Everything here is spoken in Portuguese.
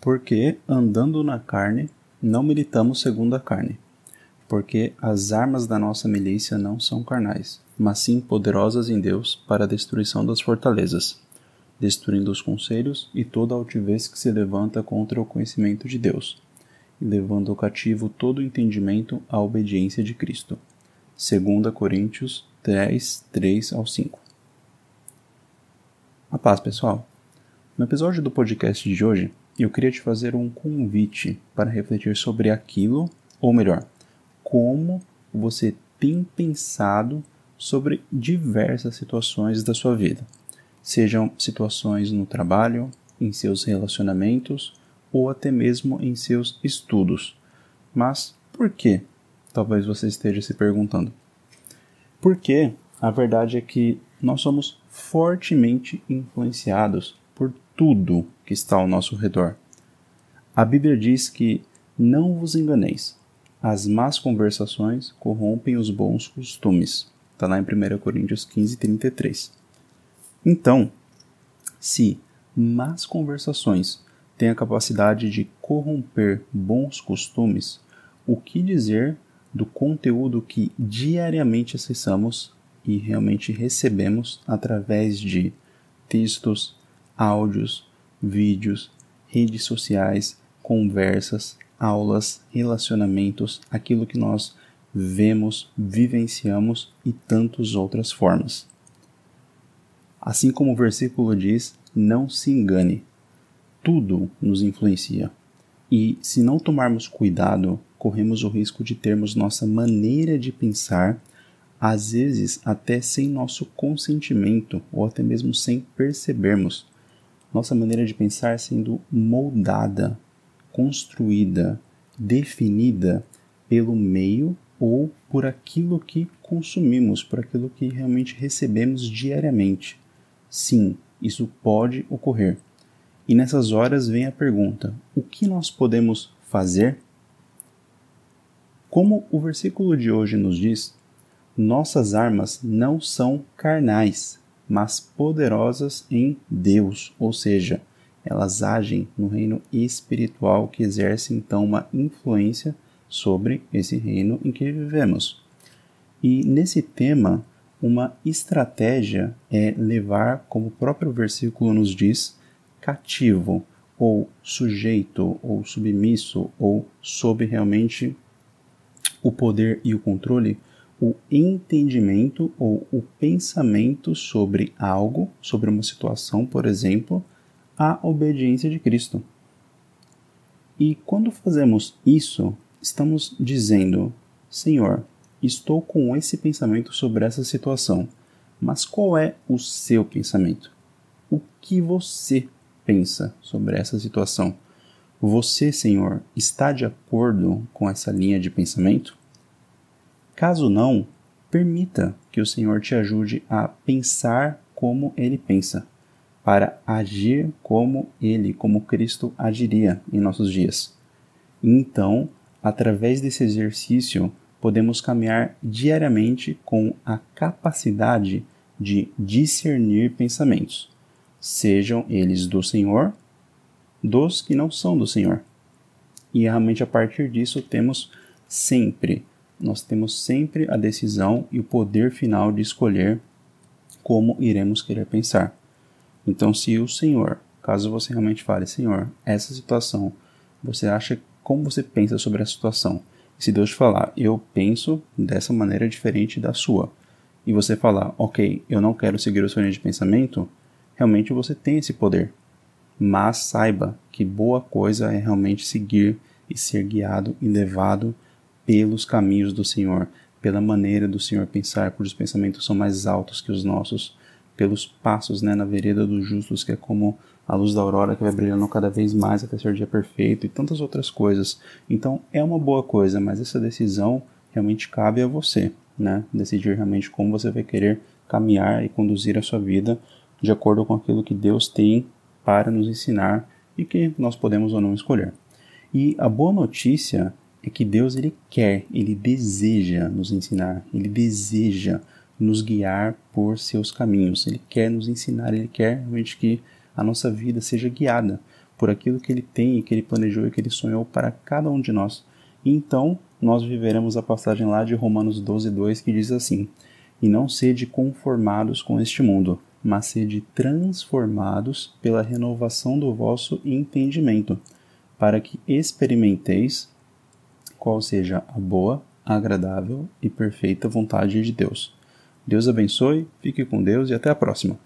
Porque, andando na carne, não militamos segundo a carne. Porque as armas da nossa milícia não são carnais, mas sim poderosas em Deus para a destruição das fortalezas, destruindo os conselhos e toda altivez que se levanta contra o conhecimento de Deus, e levando cativo todo o entendimento à obediência de Cristo. 2 Coríntios 10, 3 ao 5. A paz, pessoal. No episódio do podcast de hoje, eu queria te fazer um convite para refletir sobre aquilo, ou melhor, como você tem pensado sobre diversas situações da sua vida, sejam situações no trabalho, em seus relacionamentos ou até mesmo em seus estudos. Mas por que? Talvez você esteja se perguntando. Porque a verdade é que nós somos fortemente influenciados por tudo que está ao nosso redor. A Bíblia diz que não vos enganeis, as más conversações corrompem os bons costumes. Está lá em 1 Coríntios 15, 33. Então, se más conversações têm a capacidade de corromper bons costumes, o que dizer do conteúdo que diariamente acessamos e realmente recebemos através de textos, áudios, vídeos, redes sociais, conversas, aulas, relacionamentos, aquilo que nós vemos, vivenciamos e tantas outras formas. Assim como o versículo diz, não se engane, tudo nos influencia. E se não tomarmos cuidado, corremos o risco de termos nossa maneira de pensar, às vezes até sem nosso consentimento ou até mesmo sem percebermos, nossa maneira de pensar sendo moldada, construída, definida pelo meio ou por aquilo que consumimos, por aquilo que realmente recebemos diariamente. Sim, isso pode ocorrer. E nessas horas vem a pergunta: o que nós podemos fazer? Como o versículo de hoje nos diz, nossas armas não são carnais, mas poderosas em Deus, ou seja, elas agem no reino espiritual que exerce então uma influência sobre esse reino em que vivemos. E nesse tema, uma estratégia é levar, como o próprio versículo nos diz, cativo, ou sujeito, ou submisso, ou sob realmente o poder e o controle, o entendimento ou o pensamento sobre algo, sobre uma situação, por exemplo, a obediência de Cristo. E quando fazemos isso, estamos dizendo: Senhor, estou com esse pensamento sobre essa situação, mas qual é o seu pensamento? O que você pensa sobre essa situação? Você, Senhor, está de acordo com essa linha de pensamento? Caso não, permita que o Senhor te ajude a pensar como ele pensa para agir como ele, como Cristo agiria em nossos dias. Então, através desse exercício, podemos caminhar diariamente com a capacidade de discernir pensamentos, sejam eles do Senhor, dos que não são do Senhor. E realmente a partir disso temos sempre, nós temos sempre a decisão e o poder final de escolher como iremos querer pensar. Então, se o Senhor, caso você realmente fale, Senhor, essa situação, você acha como você pensa sobre a situação? E se Deus te falar, eu penso dessa maneira diferente da sua, e você falar, ok, eu não quero seguir o seu linha de pensamento, realmente você tem esse poder. Mas saiba que boa coisa é realmente seguir e ser guiado e levado pelos caminhos do Senhor, pela maneira do Senhor pensar, cujos pensamentos são mais altos que os nossos pelos passos né, na vereda dos justos, que é como a luz da aurora que vai brilhando cada vez mais até ser o dia perfeito e tantas outras coisas. Então é uma boa coisa, mas essa decisão realmente cabe a você, né? Decidir realmente como você vai querer caminhar e conduzir a sua vida de acordo com aquilo que Deus tem para nos ensinar e que nós podemos ou não escolher. E a boa notícia é que Deus ele quer, ele deseja nos ensinar, ele deseja nos guiar por seus caminhos. Ele quer nos ensinar, ele quer realmente que a nossa vida seja guiada. por aquilo que ele tem e que ele planejou e que ele sonhou para cada um de nós. E então nós viveremos a passagem lá de Romanos 12, 2 que diz assim: E não sede conformados com este mundo, mas sede transformados pela renovação do vosso entendimento, para que experimenteis qual seja a boa, agradável e perfeita vontade de Deus. Deus abençoe, fique com Deus e até a próxima.